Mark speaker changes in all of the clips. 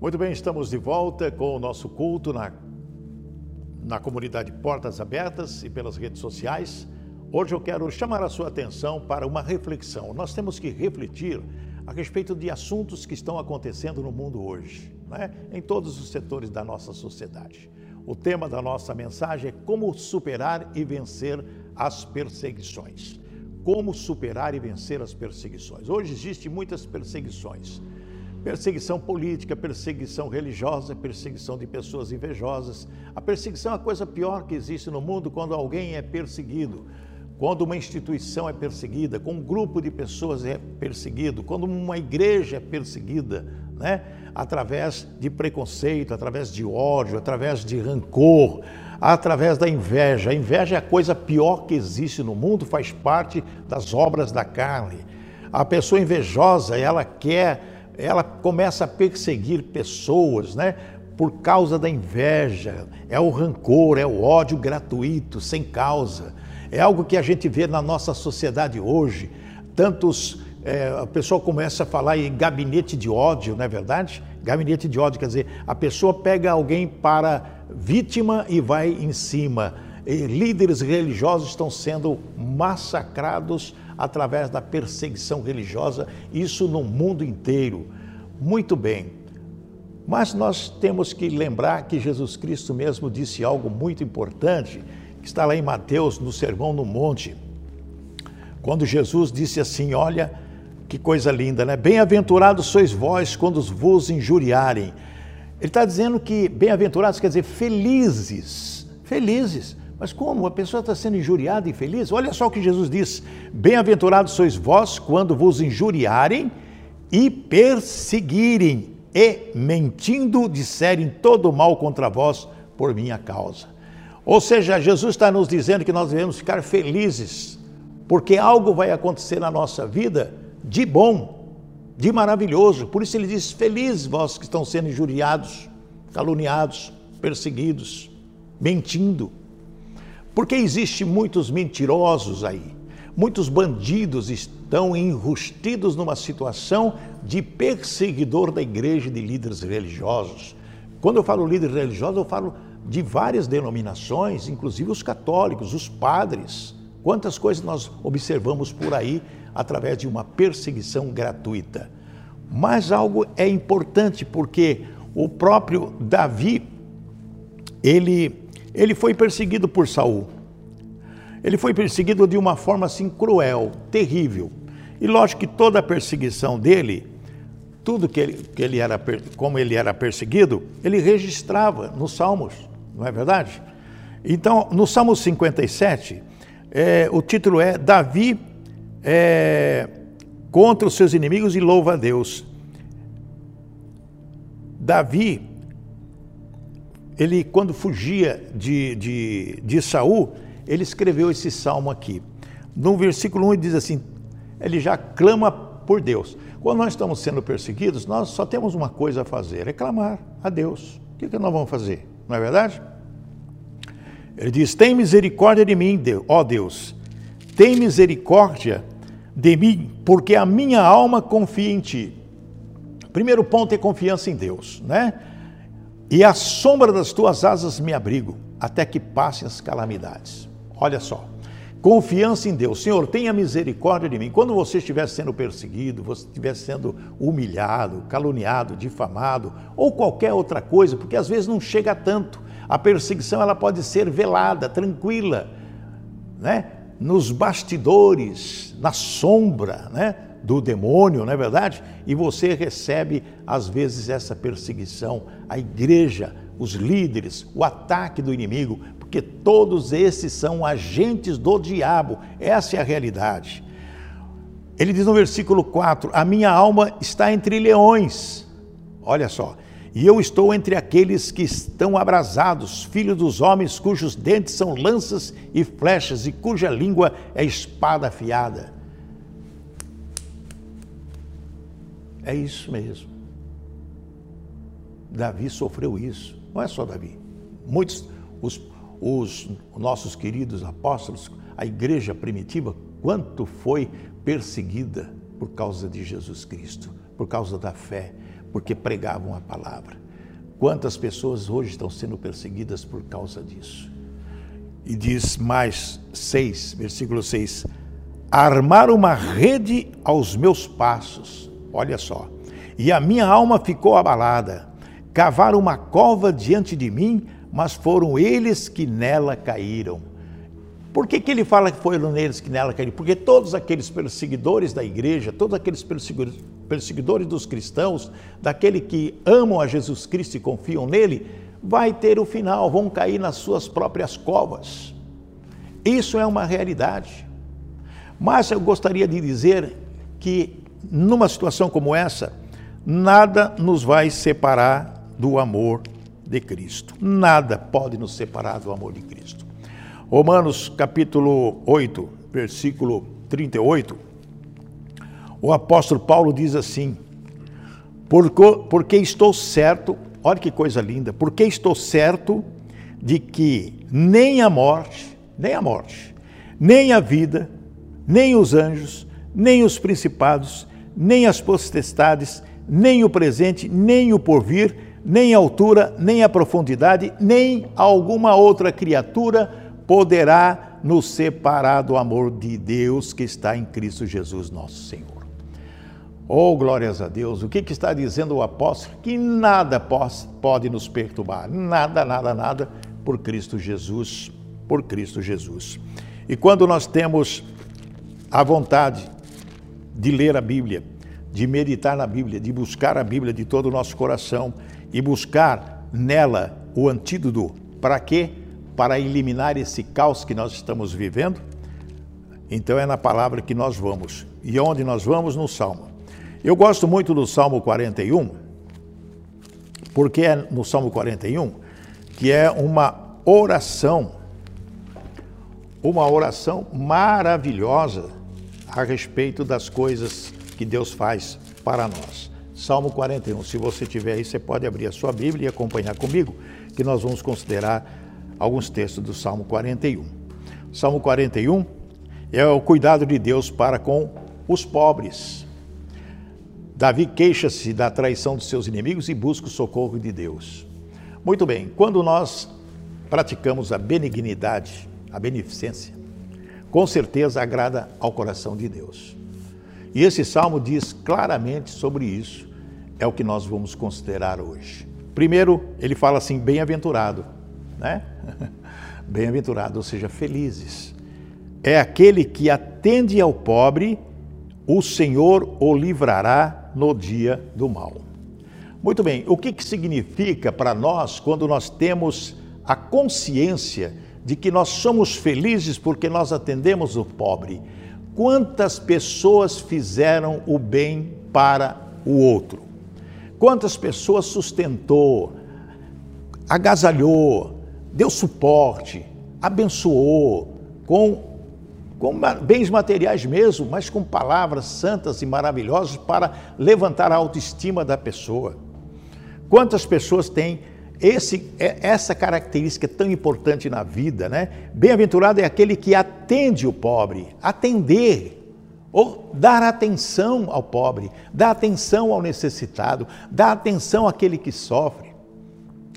Speaker 1: Muito bem, estamos de volta com o nosso culto na, na comunidade Portas Abertas e pelas redes sociais. Hoje eu quero chamar a sua atenção para uma reflexão. Nós temos que refletir a respeito de assuntos que estão acontecendo no mundo hoje, né? em todos os setores da nossa sociedade. O tema da nossa mensagem é como superar e vencer as perseguições. Como superar e vencer as perseguições. Hoje existem muitas perseguições Perseguição política, perseguição religiosa, perseguição de pessoas invejosas. A perseguição é a coisa pior que existe no mundo quando alguém é perseguido, quando uma instituição é perseguida, quando um grupo de pessoas é perseguido, quando uma igreja é perseguida, né? através de preconceito, através de ódio, através de rancor, através da inveja. A inveja é a coisa pior que existe no mundo, faz parte das obras da carne. A pessoa invejosa, ela quer ela começa a perseguir pessoas, né? Por causa da inveja, é o rancor, é o ódio gratuito, sem causa. É algo que a gente vê na nossa sociedade hoje. Tantos, é, a pessoa começa a falar em gabinete de ódio, não é verdade? Gabinete de ódio, quer dizer, a pessoa pega alguém para vítima e vai em cima. E líderes religiosos estão sendo massacrados através da perseguição religiosa, isso no mundo inteiro. Muito bem. Mas nós temos que lembrar que Jesus Cristo mesmo disse algo muito importante, que está lá em Mateus, no Sermão no Monte. Quando Jesus disse assim: Olha, que coisa linda, né? Bem-aventurados sois vós quando vos injuriarem. Ele está dizendo que bem-aventurados quer dizer felizes, felizes. Mas como? A pessoa está sendo injuriada e infeliz? Olha só o que Jesus diz: Bem-aventurados sois vós quando vos injuriarem e perseguirem e, mentindo, disserem todo mal contra vós por minha causa. Ou seja, Jesus está nos dizendo que nós devemos ficar felizes, porque algo vai acontecer na nossa vida de bom, de maravilhoso. Por isso ele diz: Felizes vós que estão sendo injuriados, caluniados, perseguidos, mentindo. Porque existe muitos mentirosos aí, muitos bandidos estão enrustidos numa situação de perseguidor da igreja de líderes religiosos. Quando eu falo líderes religiosos, eu falo de várias denominações, inclusive os católicos, os padres. Quantas coisas nós observamos por aí através de uma perseguição gratuita. Mas algo é importante porque o próprio Davi, ele ele foi perseguido por Saul. Ele foi perseguido de uma forma assim cruel, terrível. E lógico que toda a perseguição dele, tudo que ele, que ele era, como ele era perseguido, ele registrava nos Salmos, não é verdade? Então, no Salmo 57, é, o título é Davi é, contra os seus inimigos e louva a Deus. Davi ele quando fugia de, de, de Saul, ele escreveu esse salmo aqui. No versículo 1 ele diz assim: ele já clama por Deus. Quando nós estamos sendo perseguidos, nós só temos uma coisa a fazer: é clamar a Deus. O que, que nós vamos fazer? Não é verdade? Ele diz: Tem misericórdia de mim, ó Deus, tem misericórdia de mim, porque a minha alma confia em ti. Primeiro ponto é confiança em Deus, né? E à sombra das tuas asas me abrigo, até que passem as calamidades. Olha só, confiança em Deus. Senhor, tenha misericórdia de mim. Quando você estiver sendo perseguido, você estiver sendo humilhado, caluniado, difamado, ou qualquer outra coisa, porque às vezes não chega tanto. A perseguição ela pode ser velada, tranquila, né? Nos bastidores, na sombra, né? Do demônio, não é verdade? E você recebe, às vezes, essa perseguição, a igreja, os líderes, o ataque do inimigo, porque todos esses são agentes do diabo, essa é a realidade. Ele diz no versículo 4: A minha alma está entre leões, olha só, e eu estou entre aqueles que estão abrasados, filhos dos homens cujos dentes são lanças e flechas e cuja língua é espada afiada. É isso mesmo. Davi sofreu isso. Não é só Davi. Muitos, os, os nossos queridos apóstolos, a igreja primitiva, quanto foi perseguida por causa de Jesus Cristo, por causa da fé, porque pregavam a palavra. Quantas pessoas hoje estão sendo perseguidas por causa disso? E diz mais 6, versículo 6: Armar uma rede aos meus passos, olha só, e a minha alma ficou abalada. Cavaram uma cova diante de mim, mas foram eles que nela caíram. Por que, que ele fala que foram eles que nela caíram? Porque todos aqueles perseguidores da igreja, todos aqueles perseguidores dos cristãos, daquele que amam a Jesus Cristo e confiam nele, vai ter o final, vão cair nas suas próprias covas. Isso é uma realidade. Mas eu gostaria de dizer que numa situação como essa, nada nos vai separar do amor de Cristo. Nada pode nos separar do amor de Cristo. Romanos capítulo 8, versículo 38, o apóstolo Paulo diz assim: Porque estou certo, olha que coisa linda, porque estou certo de que nem a morte, nem a morte, nem a vida, nem os anjos, nem os principados, nem as potestades, nem o presente, nem o porvir, nem a altura, nem a profundidade, nem alguma outra criatura poderá nos separar do amor de Deus que está em Cristo Jesus, nosso Senhor. Oh, glórias a Deus! O que, que está dizendo o apóstolo? Que nada pode nos perturbar, nada, nada, nada, por Cristo Jesus, por Cristo Jesus. E quando nós temos a vontade de ler a Bíblia, de meditar na Bíblia, de buscar a Bíblia de todo o nosso coração e buscar nela o antídoto para quê? para eliminar esse caos que nós estamos vivendo? Então é na palavra que nós vamos. E onde nós vamos? No Salmo. Eu gosto muito do Salmo 41, porque é no Salmo 41 que é uma oração, uma oração maravilhosa a respeito das coisas que Deus faz para nós. Salmo 41. Se você tiver aí, você pode abrir a sua Bíblia e acompanhar comigo, que nós vamos considerar alguns textos do Salmo 41. Salmo 41 é o cuidado de Deus para com os pobres. Davi queixa-se da traição dos seus inimigos e busca o socorro de Deus. Muito bem, quando nós praticamos a benignidade, a beneficência, com certeza agrada ao coração de Deus. E esse salmo diz claramente sobre isso, é o que nós vamos considerar hoje. Primeiro, ele fala assim: bem-aventurado né? Bem-aventurado, ou seja, felizes. É aquele que atende ao pobre, o Senhor o livrará no dia do mal. Muito bem, o que, que significa para nós quando nós temos a consciência de que nós somos felizes porque nós atendemos o pobre? Quantas pessoas fizeram o bem para o outro? Quantas pessoas sustentou, agasalhou, deu suporte, abençoou com, com bens materiais mesmo, mas com palavras santas e maravilhosas para levantar a autoestima da pessoa. Quantas pessoas têm esse, é, essa característica tão importante na vida, né? Bem-aventurado é aquele que atende o pobre, atender, ou dar atenção ao pobre, dar atenção ao necessitado, dar atenção àquele que sofre.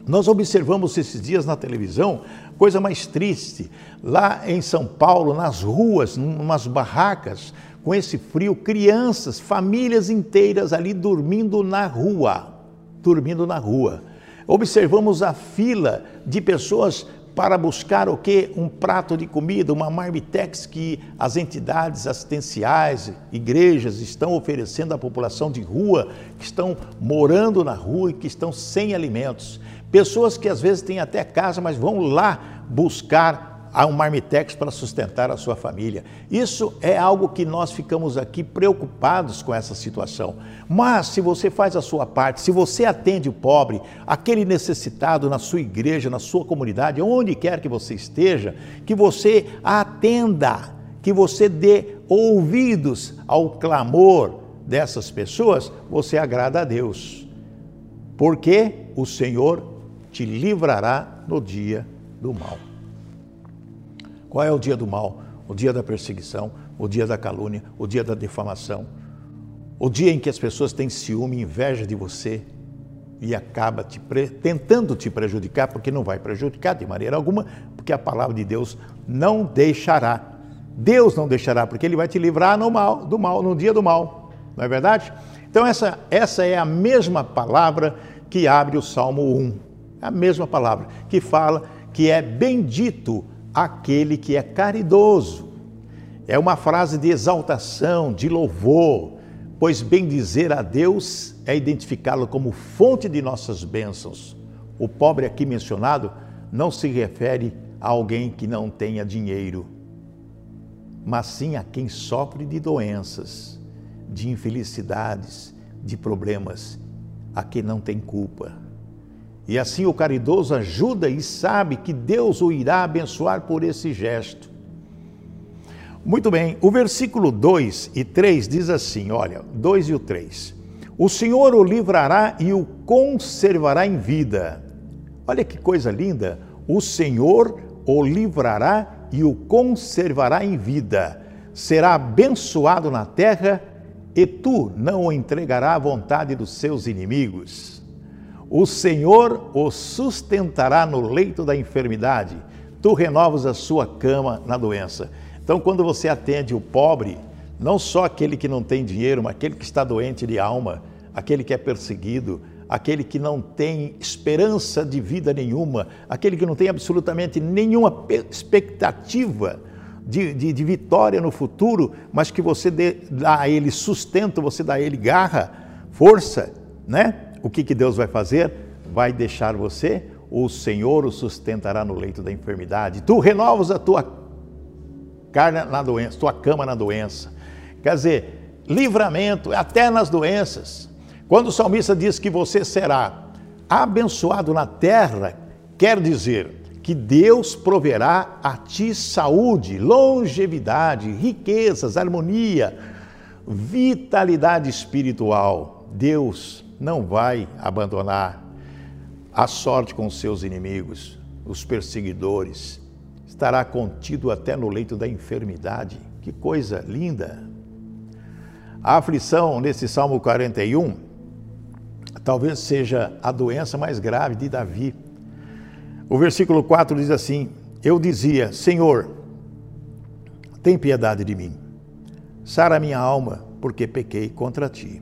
Speaker 1: Nós observamos esses dias na televisão coisa mais triste. Lá em São Paulo, nas ruas, umas barracas, com esse frio, crianças, famílias inteiras ali dormindo na rua. Dormindo na rua. Observamos a fila de pessoas para buscar o que? Um prato de comida, uma marmitex que as entidades assistenciais, igrejas estão oferecendo à população de rua, que estão morando na rua e que estão sem alimentos. Pessoas que às vezes têm até casa, mas vão lá buscar um marmitex para sustentar a sua família. Isso é algo que nós ficamos aqui preocupados com essa situação. Mas se você faz a sua parte, se você atende o pobre, aquele necessitado na sua igreja, na sua comunidade, onde quer que você esteja, que você atenda, que você dê ouvidos ao clamor dessas pessoas, você agrada a Deus. Porque o Senhor te livrará no dia do mal. Qual é o dia do mal? O dia da perseguição, o dia da calúnia, o dia da defamação, o dia em que as pessoas têm ciúme, inveja de você e acaba te tentando te prejudicar, porque não vai prejudicar de maneira alguma, porque a palavra de Deus não deixará. Deus não deixará, porque Ele vai te livrar no mal, do mal, no dia do mal, não é verdade? Então, essa, essa é a mesma palavra que abre o Salmo 1. A mesma palavra que fala que é bendito aquele que é caridoso. É uma frase de exaltação, de louvor, pois bem dizer a Deus é identificá-lo como fonte de nossas bênçãos. O pobre aqui mencionado não se refere a alguém que não tenha dinheiro, mas sim a quem sofre de doenças de infelicidades, de problemas, a quem não tem culpa. E assim o caridoso ajuda e sabe que Deus o irá abençoar por esse gesto. Muito bem, o versículo 2 e 3 diz assim: olha, 2 e o 3. O Senhor o livrará e o conservará em vida. Olha que coisa linda! O Senhor o livrará e o conservará em vida. Será abençoado na terra e tu não o entregará à vontade dos seus inimigos. O Senhor o sustentará no leito da enfermidade, tu renovas a sua cama na doença. Então, quando você atende o pobre, não só aquele que não tem dinheiro, mas aquele que está doente de alma, aquele que é perseguido, aquele que não tem esperança de vida nenhuma, aquele que não tem absolutamente nenhuma expectativa de, de, de vitória no futuro, mas que você dê, dá a ele sustento, você dá a ele garra, força, né? O que, que Deus vai fazer? Vai deixar você, o Senhor o sustentará no leito da enfermidade. Tu renovas a tua carne na doença, tua cama na doença. Quer dizer, livramento até nas doenças. Quando o salmista diz que você será abençoado na terra, quer dizer que Deus proverá a ti saúde, longevidade, riquezas, harmonia, vitalidade espiritual. Deus não vai abandonar a sorte com seus inimigos, os perseguidores. Estará contido até no leito da enfermidade. Que coisa linda! A aflição nesse Salmo 41 talvez seja a doença mais grave de Davi o versículo 4 diz assim: Eu dizia, Senhor, tem piedade de mim, sara minha alma, porque pequei contra ti.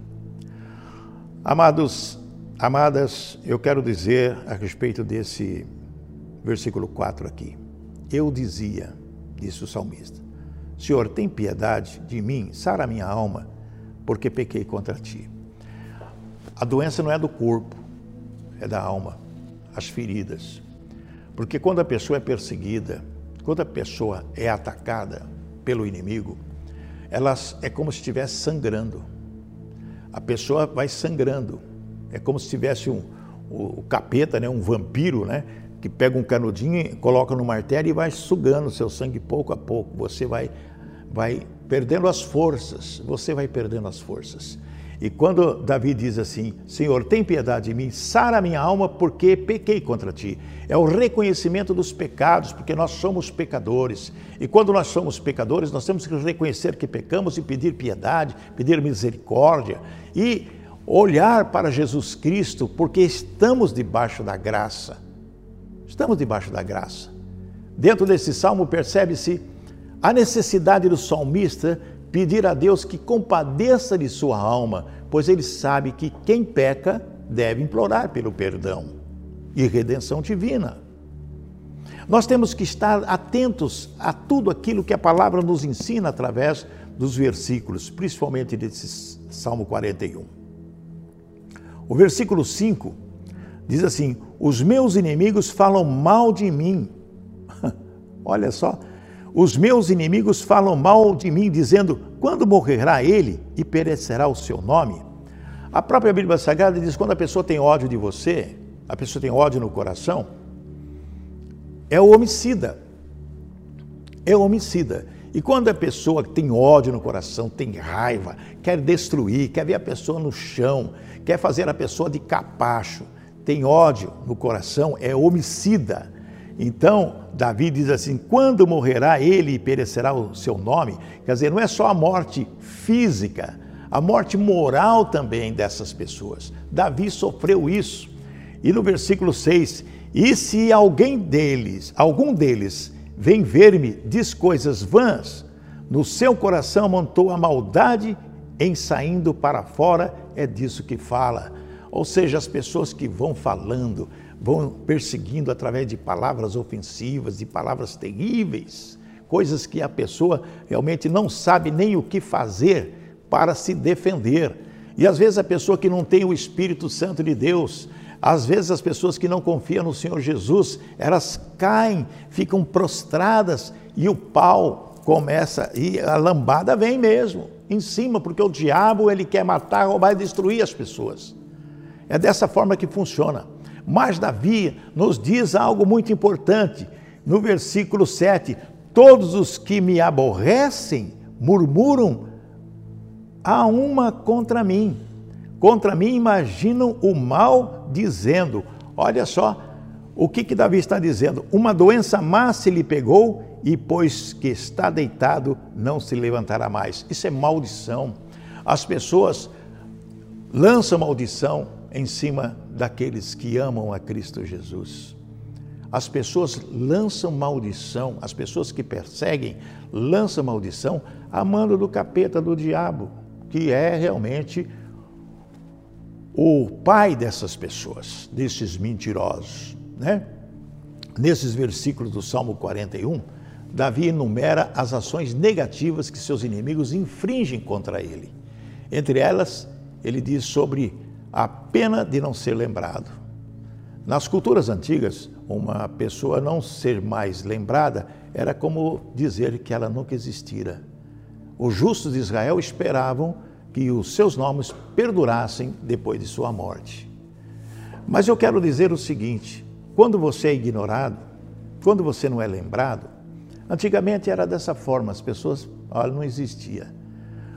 Speaker 1: Amados, amadas, eu quero dizer a respeito desse versículo 4 aqui. Eu dizia, disse o salmista, Senhor, tem piedade de mim, sara minha alma, porque pequei contra ti. A doença não é do corpo, é da alma, as feridas. Porque quando a pessoa é perseguida, quando a pessoa é atacada pelo inimigo, ela é como se estivesse sangrando. A pessoa vai sangrando. É como se tivesse um o capeta, né, um vampiro, né, que pega um canudinho, coloca no martelo e vai sugando seu sangue pouco a pouco. Você vai vai perdendo as forças. Você vai perdendo as forças. E quando Davi diz assim: Senhor, tem piedade de mim, sara minha alma, porque pequei contra ti. É o reconhecimento dos pecados, porque nós somos pecadores. E quando nós somos pecadores, nós temos que reconhecer que pecamos e pedir piedade, pedir misericórdia e olhar para Jesus Cristo, porque estamos debaixo da graça. Estamos debaixo da graça. Dentro desse salmo percebe-se a necessidade do salmista pedir a Deus que compadeça de sua alma, pois ele sabe que quem peca deve implorar pelo perdão e redenção divina. Nós temos que estar atentos a tudo aquilo que a palavra nos ensina através dos versículos, principalmente desse Salmo 41. O versículo 5 diz assim: Os meus inimigos falam mal de mim. Olha só, os meus inimigos falam mal de mim, dizendo: quando morrerá ele e perecerá o seu nome? A própria Bíblia Sagrada diz: quando a pessoa tem ódio de você, a pessoa tem ódio no coração, é o homicida. É o homicida. E quando a pessoa tem ódio no coração, tem raiva, quer destruir, quer ver a pessoa no chão, quer fazer a pessoa de capacho, tem ódio no coração, é homicida. Então, Davi diz assim: quando morrerá ele e perecerá o seu nome? Quer dizer, não é só a morte física, a morte moral também dessas pessoas. Davi sofreu isso. E no versículo 6, e se alguém deles, algum deles, vem ver-me, diz coisas vãs, no seu coração montou a maldade em saindo para fora, é disso que fala. Ou seja, as pessoas que vão falando, vão perseguindo através de palavras ofensivas, de palavras terríveis, coisas que a pessoa realmente não sabe nem o que fazer para se defender. E às vezes a pessoa que não tem o Espírito Santo de Deus, às vezes as pessoas que não confiam no Senhor Jesus, elas caem, ficam prostradas e o pau começa e a lambada vem mesmo em cima, porque o diabo ele quer matar, roubar e destruir as pessoas. É dessa forma que funciona. Mas Davi nos diz algo muito importante. No versículo 7, todos os que me aborrecem murmuram a uma contra mim. Contra mim imaginam o mal dizendo. Olha só o que, que Davi está dizendo. Uma doença má se lhe pegou e pois que está deitado, não se levantará mais. Isso é maldição. As pessoas lançam maldição em cima daqueles que amam a Cristo Jesus. As pessoas lançam maldição, as pessoas que perseguem lançam maldição amando do capeta do diabo, que é realmente o pai dessas pessoas, desses mentirosos, né? Nesses versículos do Salmo 41, Davi enumera as ações negativas que seus inimigos infringem contra ele. Entre elas, ele diz sobre a pena de não ser lembrado. Nas culturas antigas, uma pessoa não ser mais lembrada era como dizer que ela nunca existira. Os justos de Israel esperavam que os seus nomes perdurassem depois de sua morte. Mas eu quero dizer o seguinte: quando você é ignorado, quando você não é lembrado, Antigamente era dessa forma, as pessoas, olha, não existia.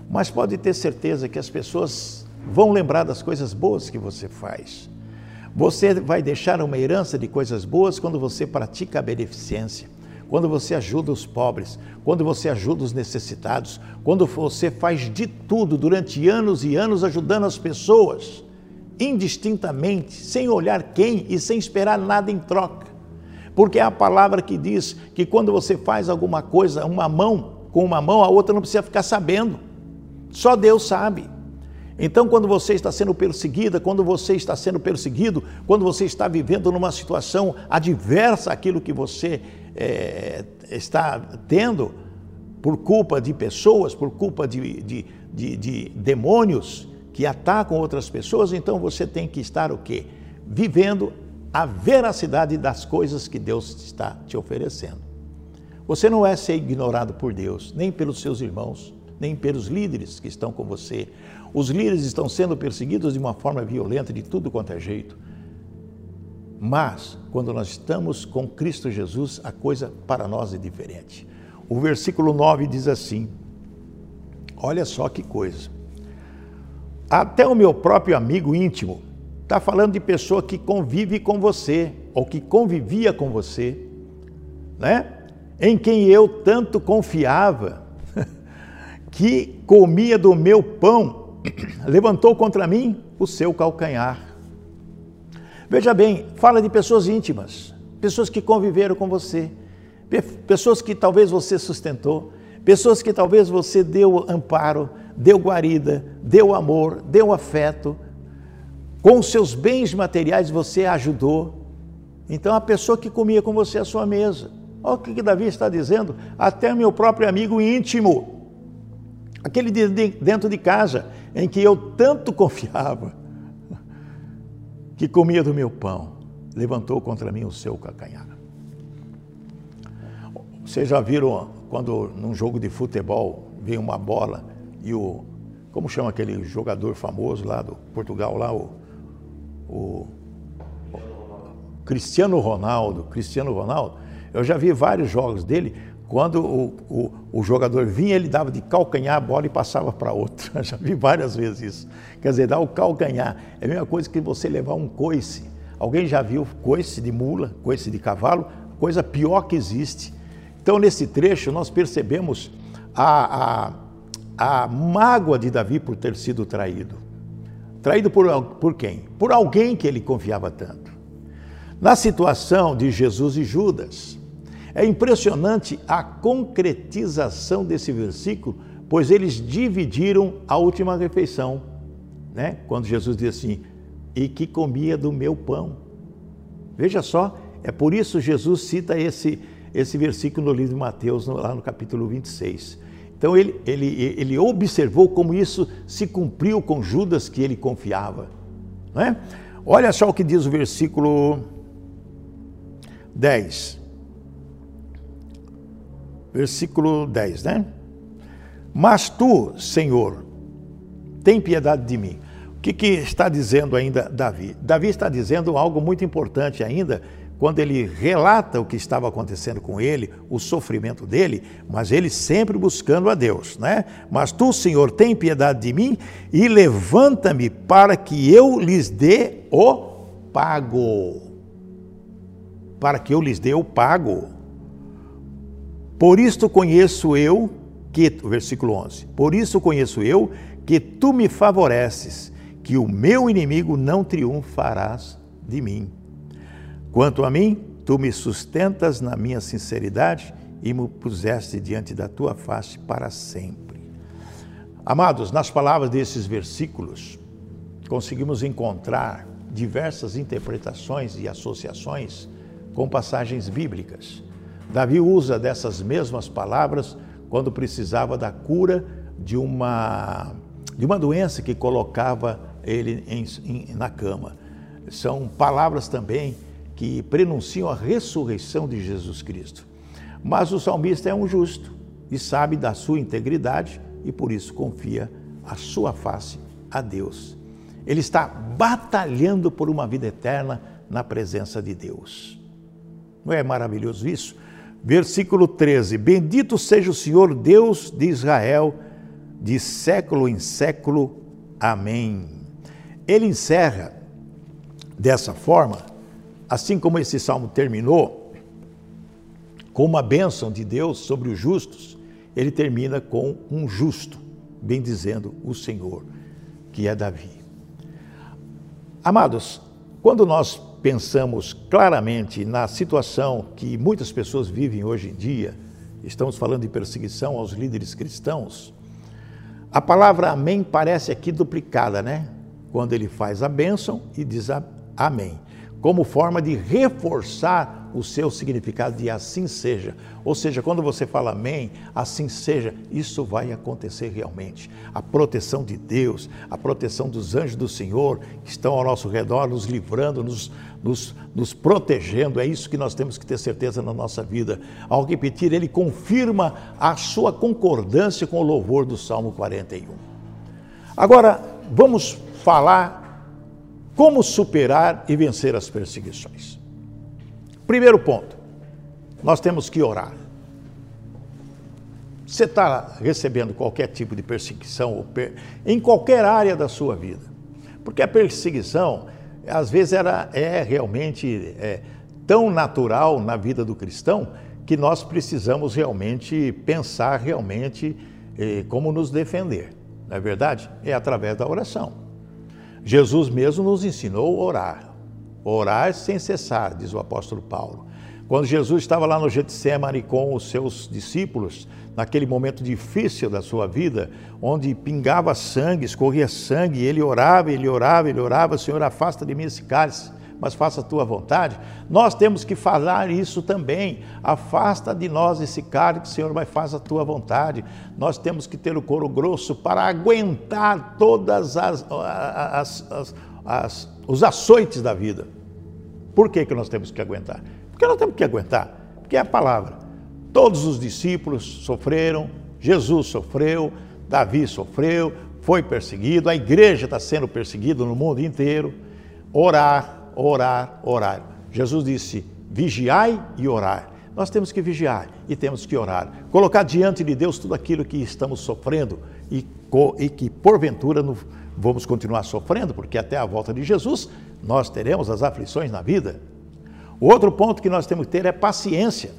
Speaker 1: Mas pode ter certeza que as pessoas vão lembrar das coisas boas que você faz. Você vai deixar uma herança de coisas boas quando você pratica a beneficência, quando você ajuda os pobres, quando você ajuda os necessitados, quando você faz de tudo durante anos e anos ajudando as pessoas, indistintamente, sem olhar quem e sem esperar nada em troca. Porque é a palavra que diz que quando você faz alguma coisa, uma mão com uma mão, a outra não precisa ficar sabendo. Só Deus sabe. Então, quando você está sendo perseguida, quando você está sendo perseguido, quando você está vivendo numa situação adversa àquilo que você é, está tendo, por culpa de pessoas, por culpa de, de, de, de demônios que atacam outras pessoas, então você tem que estar o quê? Vivendo a veracidade das coisas que Deus está te oferecendo. Você não é ser ignorado por Deus, nem pelos seus irmãos, nem pelos líderes que estão com você. Os líderes estão sendo perseguidos de uma forma violenta, de tudo quanto é jeito. Mas, quando nós estamos com Cristo Jesus, a coisa para nós é diferente. O versículo 9 diz assim: Olha só que coisa. Até o meu próprio amigo íntimo, Está falando de pessoa que convive com você, ou que convivia com você, né? Em quem eu tanto confiava, que comia do meu pão, levantou contra mim o seu calcanhar. Veja bem, fala de pessoas íntimas, pessoas que conviveram com você, pessoas que talvez você sustentou, pessoas que talvez você deu amparo, deu guarida, deu amor, deu afeto, com seus bens materiais você ajudou. Então a pessoa que comia com você à sua mesa. Olha o que Davi está dizendo. Até meu próprio amigo íntimo, aquele de dentro de casa, em que eu tanto confiava, que comia do meu pão, levantou contra mim o seu calcanhar. Vocês já viram quando num jogo de futebol vem uma bola e o. Como chama aquele jogador famoso lá do Portugal, lá, o o Cristiano Ronaldo, Cristiano Ronaldo, eu já vi vários jogos dele, quando o, o, o jogador vinha, ele dava de calcanhar a bola e passava para outro. Já vi várias vezes isso. Quer dizer, dar o calcanhar. É a mesma coisa que você levar um coice. Alguém já viu coice de mula, coice de cavalo? Coisa pior que existe. Então, nesse trecho, nós percebemos a, a, a mágoa de Davi por ter sido traído. Traído por, por quem? Por alguém que ele confiava tanto. Na situação de Jesus e Judas, é impressionante a concretização desse versículo, pois eles dividiram a última refeição, né? Quando Jesus diz assim: "E que comia do meu pão". Veja só, é por isso Jesus cita esse esse versículo no livro de Mateus, lá no capítulo 26. Então ele, ele, ele observou como isso se cumpriu com Judas que ele confiava. Não é? Olha só o que diz o versículo 10. Versículo 10, né? Mas tu, Senhor, tem piedade de mim. O que, que está dizendo ainda Davi? Davi está dizendo algo muito importante ainda quando ele relata o que estava acontecendo com ele, o sofrimento dele, mas ele sempre buscando a Deus, né? Mas tu, Senhor, tem piedade de mim e levanta-me para que eu lhes dê o pago. Para que eu lhes dê o pago. Por isto conheço eu que, versículo 11, por isso conheço eu que tu me favoreces, que o meu inimigo não triunfarás de mim. Quanto a mim, tu me sustentas na minha sinceridade e me puseste diante da tua face para sempre. Amados, nas palavras desses versículos, conseguimos encontrar diversas interpretações e associações com passagens bíblicas. Davi usa dessas mesmas palavras quando precisava da cura de uma, de uma doença que colocava ele em, em, na cama. São palavras também que prenunciam a ressurreição de Jesus Cristo. Mas o salmista é um justo e sabe da sua integridade e por isso confia a sua face a Deus. Ele está batalhando por uma vida eterna na presença de Deus. Não é maravilhoso isso? Versículo 13: Bendito seja o Senhor Deus de Israel, de século em século. Amém. Ele encerra dessa forma Assim como esse salmo terminou com uma bênção de Deus sobre os justos, ele termina com um justo, bem dizendo o Senhor, que é Davi. Amados, quando nós pensamos claramente na situação que muitas pessoas vivem hoje em dia, estamos falando de perseguição aos líderes cristãos, a palavra amém parece aqui duplicada, né? Quando ele faz a bênção e diz amém como forma de reforçar o seu significado de assim seja. Ou seja, quando você fala amém, assim seja, isso vai acontecer realmente. A proteção de Deus, a proteção dos anjos do Senhor que estão ao nosso redor, nos livrando, nos, nos, nos protegendo, é isso que nós temos que ter certeza na nossa vida. Ao repetir, ele confirma a sua concordância com o louvor do Salmo 41. Agora, vamos falar como superar e vencer as perseguições? Primeiro ponto, nós temos que orar. Você está recebendo qualquer tipo de perseguição em qualquer área da sua vida, porque a perseguição, às vezes, era, é realmente é, tão natural na vida do cristão que nós precisamos realmente pensar realmente eh, como nos defender. Não é verdade? É através da oração. Jesus mesmo nos ensinou a orar. Orar sem cessar, diz o apóstolo Paulo. Quando Jesus estava lá no Getsemane com os seus discípulos, naquele momento difícil da sua vida, onde pingava sangue, escorria sangue, ele orava, ele orava, ele orava, Senhor, afasta de mim esse cálice mas faça a tua vontade, nós temos que falar isso também. Afasta de nós esse cálice, Senhor, mas faça a tua vontade. Nós temos que ter o couro grosso para aguentar todas as, as, as, as os açoites da vida. Por que, que nós temos que aguentar? Porque nós temos que aguentar, porque é a palavra. Todos os discípulos sofreram, Jesus sofreu, Davi sofreu, foi perseguido, a igreja está sendo perseguida no mundo inteiro. Orar, orar, orar. Jesus disse: vigiai e orar. Nós temos que vigiar e temos que orar. Colocar diante de Deus tudo aquilo que estamos sofrendo e, e que porventura no, vamos continuar sofrendo, porque até a volta de Jesus nós teremos as aflições na vida. O outro ponto que nós temos que ter é paciência.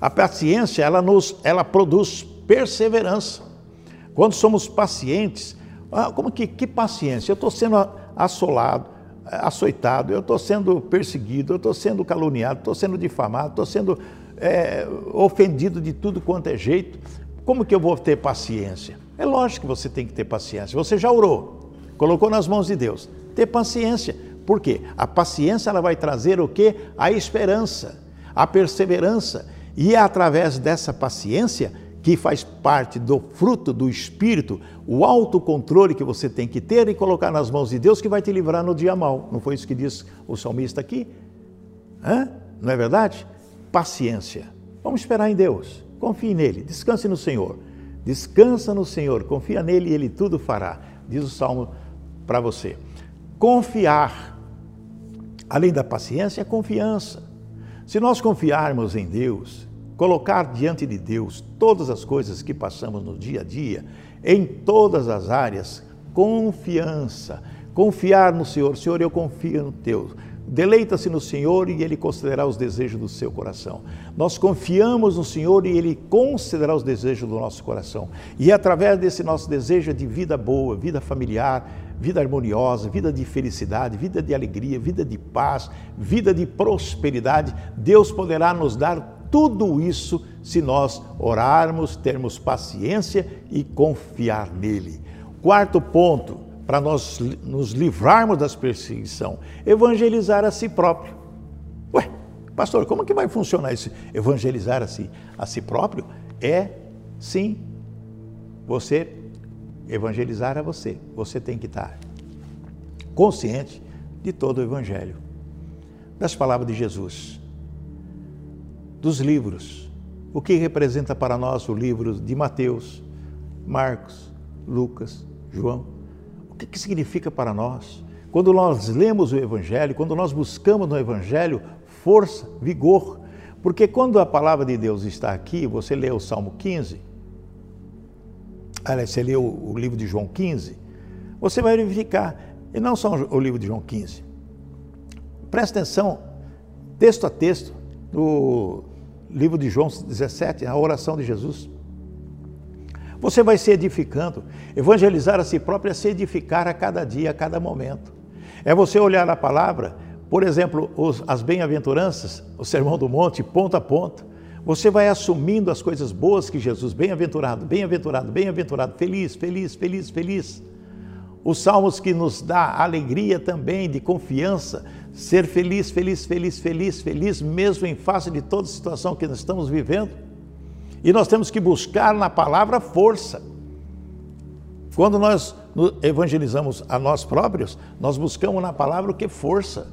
Speaker 1: A paciência ela nos ela produz perseverança. Quando somos pacientes, ah, como que, que paciência? Eu estou sendo assolado, açoitado, eu estou sendo perseguido, eu estou sendo caluniado, estou sendo difamado, estou sendo é, ofendido de tudo quanto é jeito. Como que eu vou ter paciência? É lógico que você tem que ter paciência. Você já orou, colocou nas mãos de Deus. Ter paciência. Por quê? A paciência ela vai trazer o quê? A esperança, a perseverança. E é através dessa paciência que faz parte do fruto do Espírito, o autocontrole que você tem que ter e colocar nas mãos de Deus que vai te livrar no dia mal. Não foi isso que diz o salmista aqui? Hã? Não é verdade? Paciência. Vamos esperar em Deus. Confie nele. Descanse no Senhor. Descansa no Senhor. Confia nele e ele tudo fará. Diz o salmo para você. Confiar Além da paciência, a confiança. Se nós confiarmos em Deus, colocar diante de Deus todas as coisas que passamos no dia a dia, em todas as áreas, confiança. Confiar no Senhor. Senhor, eu confio no Teu. Deleita-se no Senhor e Ele concederá os desejos do seu coração. Nós confiamos no Senhor e Ele concederá os desejos do nosso coração. E é através desse nosso desejo de vida boa, vida familiar, vida harmoniosa, vida de felicidade, vida de alegria, vida de paz, vida de prosperidade. Deus poderá nos dar tudo isso se nós orarmos, termos paciência e confiar nele. Quarto ponto, para nós nos livrarmos das perseguição, evangelizar a si próprio. Ué, pastor, como que vai funcionar isso? Evangelizar a si, a si próprio é sim você evangelizar a você. Você tem que estar consciente de todo o Evangelho, das palavras de Jesus, dos livros, o que representa para nós o livro de Mateus, Marcos, Lucas, João, o que, que significa para nós? Quando nós lemos o Evangelho, quando nós buscamos no Evangelho força, vigor, porque quando a palavra de Deus está aqui, você lê o Salmo 15, aliás, você lê o, livro de João 15, você vai verificar, e não só o livro de João 15. Presta atenção, texto a texto, no livro de João 17, a oração de Jesus. Você vai se edificando. Evangelizar a si próprio é se edificar a cada dia, a cada momento. É você olhar a palavra, por exemplo, os, as bem-aventuranças, o Sermão do Monte, ponto a ponto. Você vai assumindo as coisas boas que Jesus, bem-aventurado, bem-aventurado, bem-aventurado, feliz, feliz, feliz, feliz. Os salmos que nos dá alegria também, de confiança, ser feliz, feliz, feliz, feliz, feliz, mesmo em face de toda situação que nós estamos vivendo. E nós temos que buscar na palavra força. Quando nós evangelizamos a nós próprios, nós buscamos na palavra o que? Força.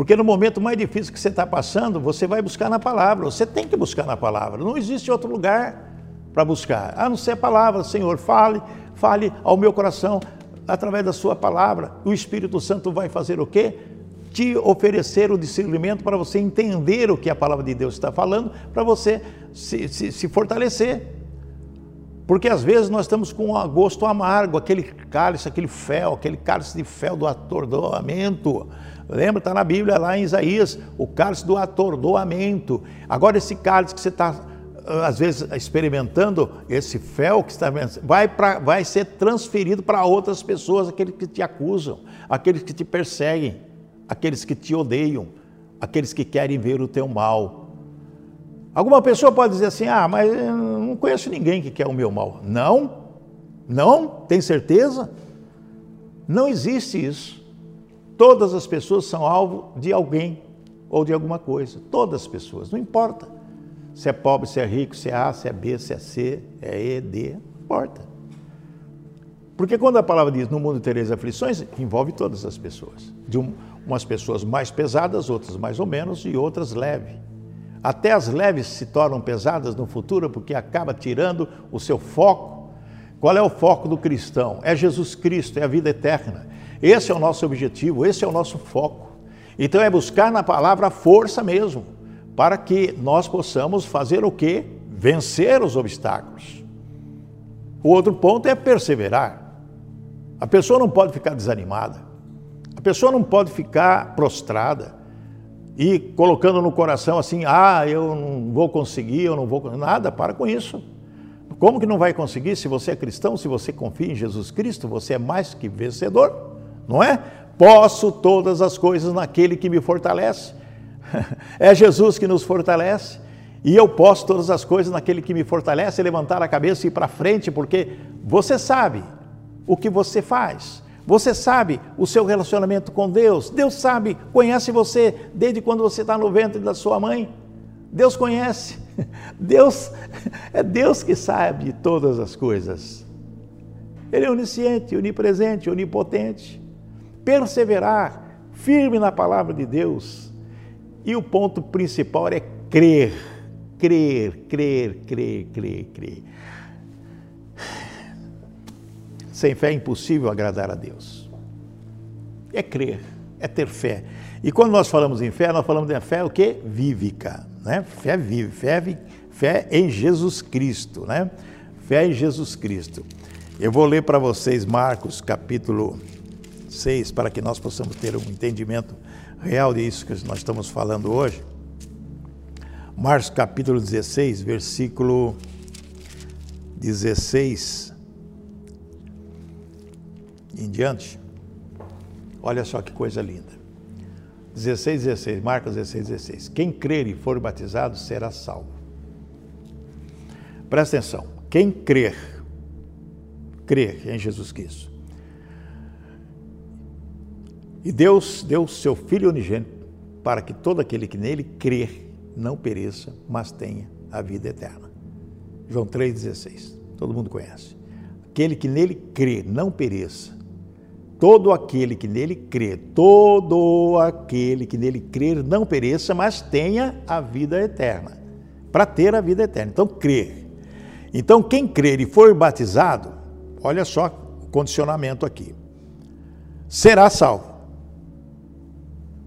Speaker 1: Porque no momento mais difícil que você está passando, você vai buscar na palavra. Você tem que buscar na palavra. Não existe outro lugar para buscar, a não ser a palavra. Senhor, fale, fale ao meu coração através da sua palavra. O Espírito Santo vai fazer o quê? Te oferecer o discernimento para você entender o que a palavra de Deus está falando, para você se, se, se fortalecer. Porque às vezes nós estamos com um gosto amargo, aquele cálice, aquele fel, aquele cálice de fel do atordoamento. Lembra, está na Bíblia lá em Isaías, o cálice do atordoamento. Agora, esse cálice que você está, ah, às vezes, experimentando, esse fel que está vai, vai ser transferido para outras pessoas, aqueles que te acusam, aqueles que te perseguem, aqueles que te odeiam, aqueles que querem ver o teu mal. Alguma pessoa pode dizer assim: ah, mas eu não conheço ninguém que quer o meu mal. Não? Não? Tem certeza? Não existe isso. Todas as pessoas são alvo de alguém ou de alguma coisa. Todas as pessoas, não importa. Se é pobre, se é rico, se é A, se é B, se é C, é E, D, não importa. Porque quando a palavra diz no mundo tereis aflições, envolve todas as pessoas. De um, umas pessoas mais pesadas, outras mais ou menos e outras leves. Até as leves se tornam pesadas no futuro porque acaba tirando o seu foco. Qual é o foco do cristão? É Jesus Cristo, é a vida eterna. Esse é o nosso objetivo, esse é o nosso foco. Então é buscar na palavra força mesmo, para que nós possamos fazer o quê? Vencer os obstáculos. O outro ponto é perseverar. A pessoa não pode ficar desanimada. A pessoa não pode ficar prostrada e colocando no coração assim: ah, eu não vou conseguir, eu não vou. Nada, para com isso. Como que não vai conseguir se você é cristão, se você confia em Jesus Cristo, você é mais que vencedor, não é? Posso todas as coisas naquele que me fortalece. É Jesus que nos fortalece. E eu posso todas as coisas naquele que me fortalece, levantar a cabeça e ir para frente, porque você sabe o que você faz. Você sabe o seu relacionamento com Deus. Deus sabe, conhece você desde quando você está no ventre da sua mãe. Deus conhece. Deus é Deus que sabe todas as coisas. Ele é onisciente, onipresente, onipotente. Perseverar firme na palavra de Deus. E o ponto principal é crer crer, crer, crer, crer, crer. Sem fé é impossível agradar a Deus. É crer, é ter fé. E quando nós falamos em fé, nós falamos de fé o que? Vívica, né? Fé vive, fé, fé em Jesus Cristo, né? Fé em Jesus Cristo. Eu vou ler para vocês Marcos capítulo 6, para que nós possamos ter um entendimento real disso que nós estamos falando hoje. Marcos capítulo 16, versículo 16 em diante. Olha só que coisa linda. 16, 16, Marcos 16, 16. Quem crer e for batizado será salvo. Presta atenção. Quem crer, crer em Jesus Cristo. E Deus deu seu Filho unigênito para que todo aquele que nele crer não pereça, mas tenha a vida eterna. João 3,16. Todo mundo conhece. Aquele que nele crê, não pereça. Todo aquele que nele crê, todo aquele que nele crer, não pereça, mas tenha a vida eterna. Para ter a vida eterna. Então, crer. Então, quem crer e for batizado, olha só o condicionamento aqui, será salvo.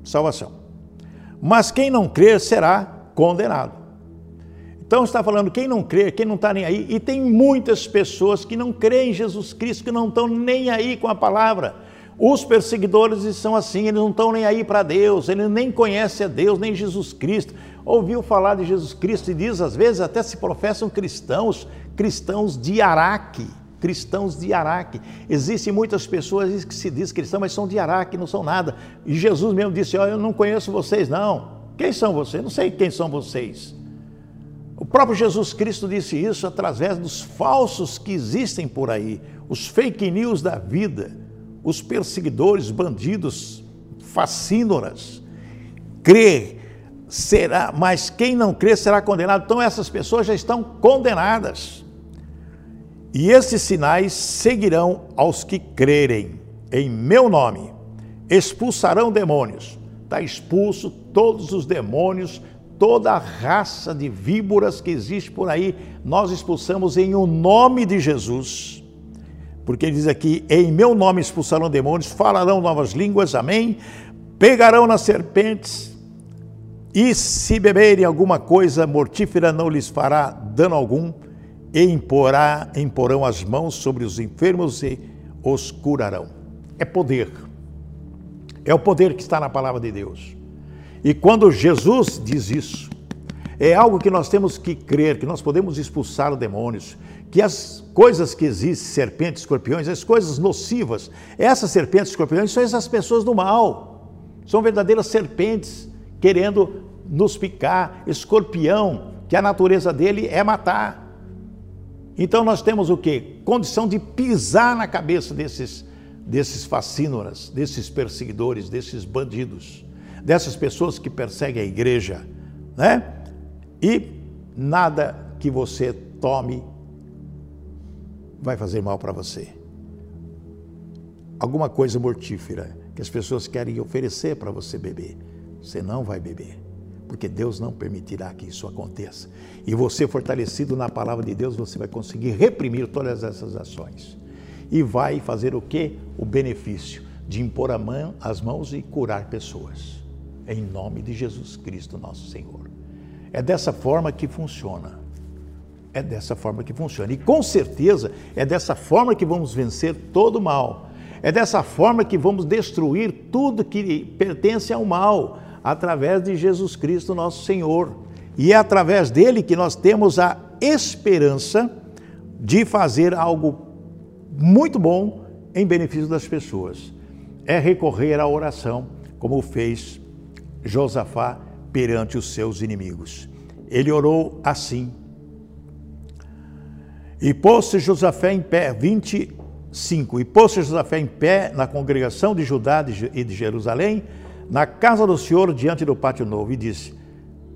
Speaker 1: Salvação. Mas quem não crer será condenado. Então está falando quem não crê, quem não está nem aí, e tem muitas pessoas que não creem em Jesus Cristo, que não estão nem aí com a palavra. Os perseguidores são assim, eles não estão nem aí para Deus, eles nem conhecem a Deus, nem Jesus Cristo. Ouviu falar de Jesus Cristo e diz, às vezes, até se professam cristãos, cristãos de Araque cristãos de Araque. Existem muitas pessoas que se diz cristão, mas são de Araque, não são nada. E Jesus mesmo disse: Ó, oh, eu não conheço vocês, não. Quem são vocês? Não sei quem são vocês. O próprio Jesus Cristo disse isso através dos falsos que existem por aí, os fake news da vida, os perseguidores, bandidos, facínoras. Crer será, mas quem não crer será condenado. Então essas pessoas já estão condenadas. E esses sinais seguirão aos que crerem em meu nome. Expulsarão demônios. Está expulso todos os demônios, toda a raça de víboras que existe por aí. Nós expulsamos em o nome de Jesus. Porque ele diz aqui: em meu nome expulsarão demônios, falarão novas línguas, amém. Pegarão nas serpentes, e se beberem alguma coisa mortífera, não lhes fará dano algum e imporá, imporão as mãos sobre os enfermos e os curarão. É poder. É o poder que está na palavra de Deus. E quando Jesus diz isso, é algo que nós temos que crer, que nós podemos expulsar os demônios, que as coisas que existem, serpentes, escorpiões, as coisas nocivas, essas serpentes, escorpiões são essas pessoas do mal. São verdadeiras serpentes querendo nos picar, escorpião, que a natureza dele é matar. Então nós temos o quê? Condição de pisar na cabeça desses, desses fascínoras, desses perseguidores, desses bandidos, dessas pessoas que perseguem a igreja, né? E nada que você tome vai fazer mal para você. Alguma coisa mortífera que as pessoas querem oferecer para você beber, você não vai beber porque Deus não permitirá que isso aconteça. E você, fortalecido na palavra de Deus, você vai conseguir reprimir todas essas ações. E vai fazer o que? O benefício de impor mão, as mãos e curar pessoas. Em nome de Jesus Cristo, nosso Senhor. É dessa forma que funciona. É dessa forma que funciona. E com certeza é dessa forma que vamos vencer todo o mal. É dessa forma que vamos destruir tudo que pertence ao mal através de Jesus Cristo, nosso Senhor. E é através dele que nós temos a esperança de fazer algo muito bom em benefício das pessoas. É recorrer à oração, como fez Josafá perante os seus inimigos. Ele orou assim. E pôs-se Josafé em pé, 25. E pôs-se Josafé em pé na congregação de Judá e de Jerusalém, na casa do Senhor, diante do pátio novo, e disse: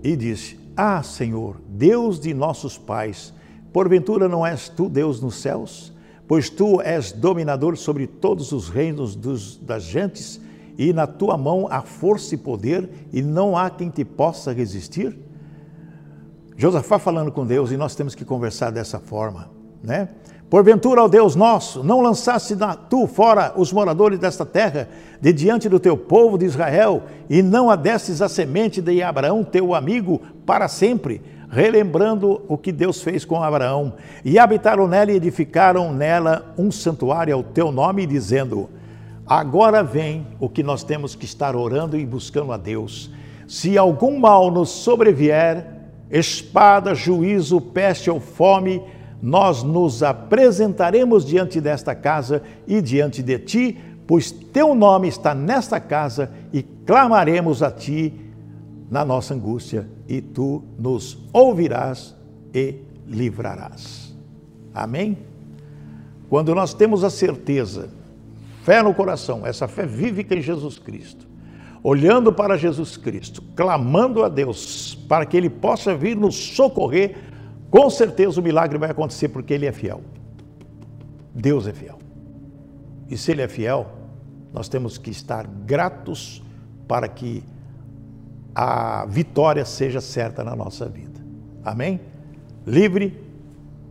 Speaker 1: E disse: Ah, Senhor, Deus de nossos pais, porventura não és tu Deus nos céus? Pois tu és dominador sobre todos os reinos dos, das gentes, e na tua mão há força e poder, e não há quem te possa resistir? Josafá falando com Deus, e nós temos que conversar dessa forma, né? Porventura, ó Deus nosso, não lançaste tu fora os moradores desta terra, de diante do teu povo de Israel, e não adestes a semente de Abraão, teu amigo, para sempre, relembrando o que Deus fez com Abraão. E habitaram nela e edificaram nela um santuário ao teu nome, dizendo: Agora vem o que nós temos que estar orando e buscando a Deus. Se algum mal nos sobrevier, espada, juízo, peste ou fome, nós nos apresentaremos diante desta casa e diante de ti, pois teu nome está nesta casa e clamaremos a ti na nossa angústia e tu nos ouvirás e livrarás. Amém? Quando nós temos a certeza, fé no coração, essa fé vívica em Jesus Cristo, olhando para Jesus Cristo, clamando a Deus para que Ele possa vir nos socorrer com certeza o milagre vai acontecer porque Ele é fiel. Deus é fiel. E se Ele é fiel, nós temos que estar gratos para que a vitória seja certa na nossa vida. Amém? Livre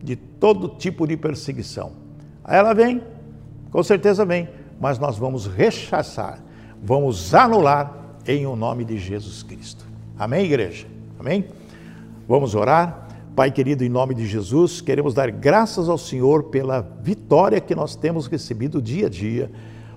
Speaker 1: de todo tipo de perseguição. Ela vem, com certeza vem, mas nós vamos rechaçar, vamos anular em o nome de Jesus Cristo. Amém, igreja? Amém? Vamos orar. Pai querido, em nome de Jesus, queremos dar graças ao Senhor pela vitória que nós temos recebido dia a dia,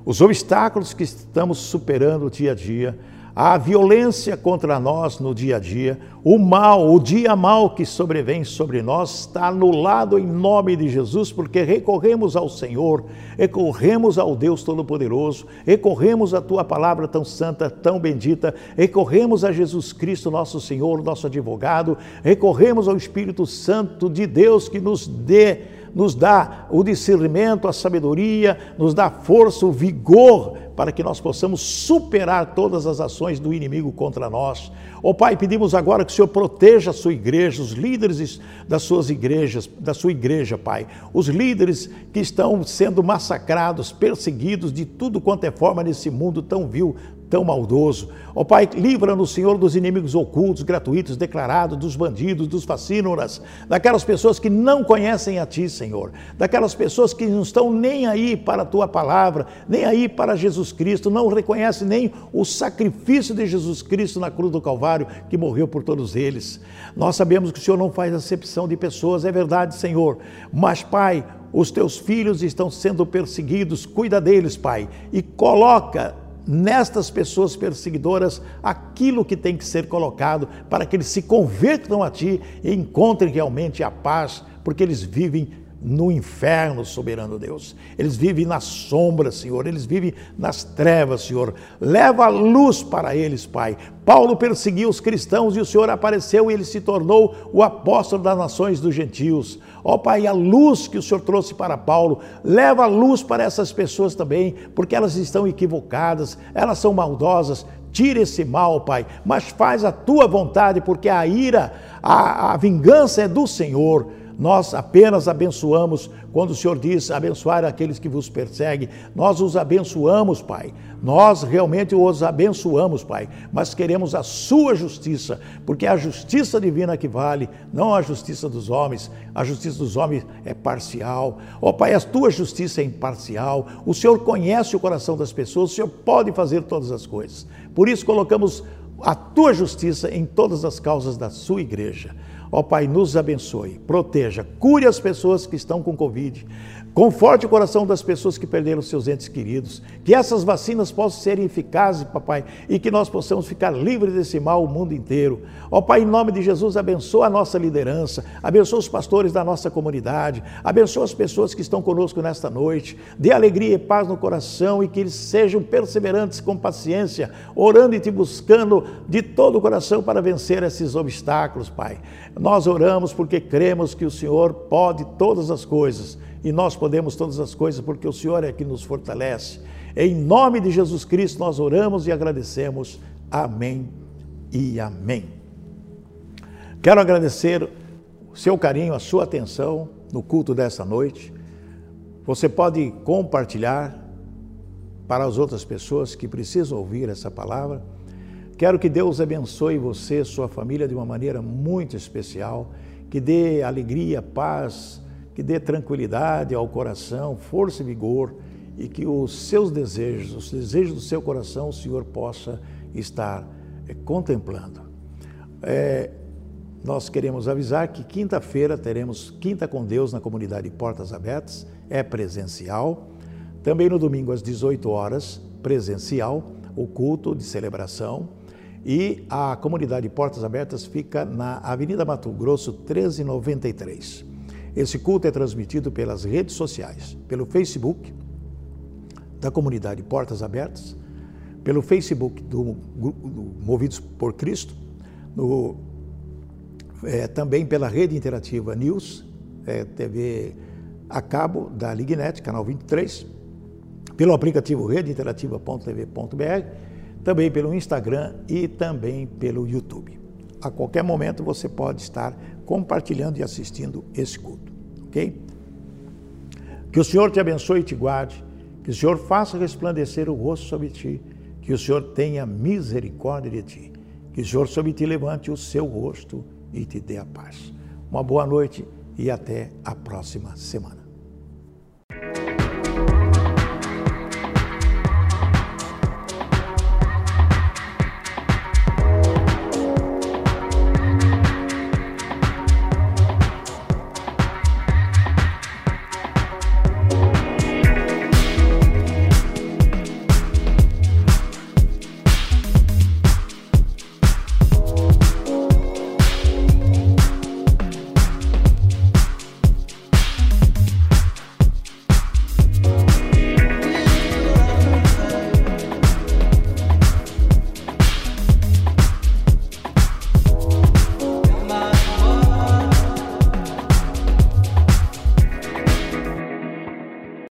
Speaker 1: os obstáculos que estamos superando dia a dia a violência contra nós no dia a dia, o mal, o dia mal que sobrevém sobre nós está anulado em nome de Jesus, porque recorremos ao Senhor, recorremos ao Deus Todo-Poderoso, recorremos à tua palavra tão santa, tão bendita, recorremos a Jesus Cristo, nosso Senhor, nosso advogado, recorremos ao Espírito Santo de Deus que nos dê nos dá o discernimento, a sabedoria, nos dá força, o vigor para que nós possamos superar todas as ações do inimigo contra nós. Ó oh, Pai, pedimos agora que o Senhor proteja a sua igreja, os líderes das suas igrejas, da sua igreja, Pai. Os líderes que estão sendo massacrados, perseguidos de tudo quanto é forma nesse mundo tão vil, tão maldoso. Ó Pai, livra-nos, Senhor, dos inimigos ocultos, gratuitos, declarados, dos bandidos, dos fascínoras, daquelas pessoas que não conhecem a Ti, Senhor, daquelas pessoas que não estão nem aí para a Tua palavra, nem aí para Jesus Cristo, não reconhecem nem o sacrifício de Jesus Cristo na cruz do Calvário, que morreu por todos eles. Nós sabemos que o Senhor não faz acepção de pessoas, é verdade, Senhor, mas, Pai, os teus filhos estão sendo perseguidos, cuida deles, Pai, e coloca nestas pessoas perseguidoras aquilo que tem que ser colocado para que eles se convertam a Ti e encontrem realmente a paz, porque eles vivem no inferno, soberano Deus. Eles vivem nas sombras, Senhor. Eles vivem nas trevas, Senhor. Leva a luz para eles, Pai. Paulo perseguiu os cristãos e o Senhor apareceu e ele se tornou o apóstolo das nações dos gentios. Ó Pai, a luz que o Senhor trouxe para Paulo, leva a luz para essas pessoas também, porque elas estão equivocadas, elas são maldosas. Tira esse mal, Pai, mas faz a tua vontade, porque a ira, a, a vingança é do Senhor. Nós apenas abençoamos quando o Senhor diz abençoar aqueles que vos perseguem. Nós os abençoamos, Pai. Nós realmente os abençoamos, Pai. Mas queremos a Sua justiça, porque é a justiça divina que vale, não a justiça dos homens. A justiça dos homens é parcial. Ó oh, Pai, a Tua justiça é imparcial. O Senhor conhece o coração das pessoas, o Senhor pode fazer todas as coisas. Por isso colocamos a Tua justiça em todas as causas da Sua igreja. Ó Pai, nos abençoe, proteja, cure as pessoas que estão com Covid. Conforte o coração das pessoas que perderam seus entes queridos. Que essas vacinas possam ser eficazes, papai, e que nós possamos ficar livres desse mal o mundo inteiro. Ó Pai, em nome de Jesus, abençoa a nossa liderança, abençoa os pastores da nossa comunidade, abençoa as pessoas que estão conosco nesta noite. Dê alegria e paz no coração e que eles sejam perseverantes com paciência, orando e te buscando de todo o coração para vencer esses obstáculos, Pai. Nós oramos porque cremos que o Senhor pode todas as coisas e nós podemos todas as coisas porque o Senhor é que nos fortalece. Em nome de Jesus Cristo nós oramos e agradecemos. Amém e amém. Quero agradecer o seu carinho, a sua atenção no culto dessa noite. Você pode compartilhar para as outras pessoas que precisam ouvir essa palavra. Quero que Deus abençoe você, sua família de uma maneira muito especial, que dê alegria, paz, que dê tranquilidade ao coração, força e vigor e que os seus desejos, os desejos do seu coração, o Senhor possa estar é, contemplando. É, nós queremos avisar que quinta-feira teremos Quinta com Deus na comunidade Portas Abertas, é presencial. Também no domingo às 18 horas, presencial, o culto de celebração. E a comunidade Portas Abertas fica na Avenida Mato Grosso 1393. Esse culto é transmitido pelas redes sociais, pelo Facebook da comunidade Portas Abertas, pelo Facebook do, do Movidos por Cristo, no, é, também pela rede interativa News, é, TV a cabo da Lignet, canal 23, pelo aplicativo redeinterativa.tv.br, também pelo Instagram e também pelo YouTube. A qualquer momento você pode estar compartilhando e assistindo esse culto, ok? Que o Senhor te abençoe e te guarde, que o Senhor faça resplandecer o rosto sobre ti, que o Senhor tenha misericórdia de ti, que o Senhor sobre ti levante o seu rosto e te dê a paz. Uma boa noite e até a próxima semana.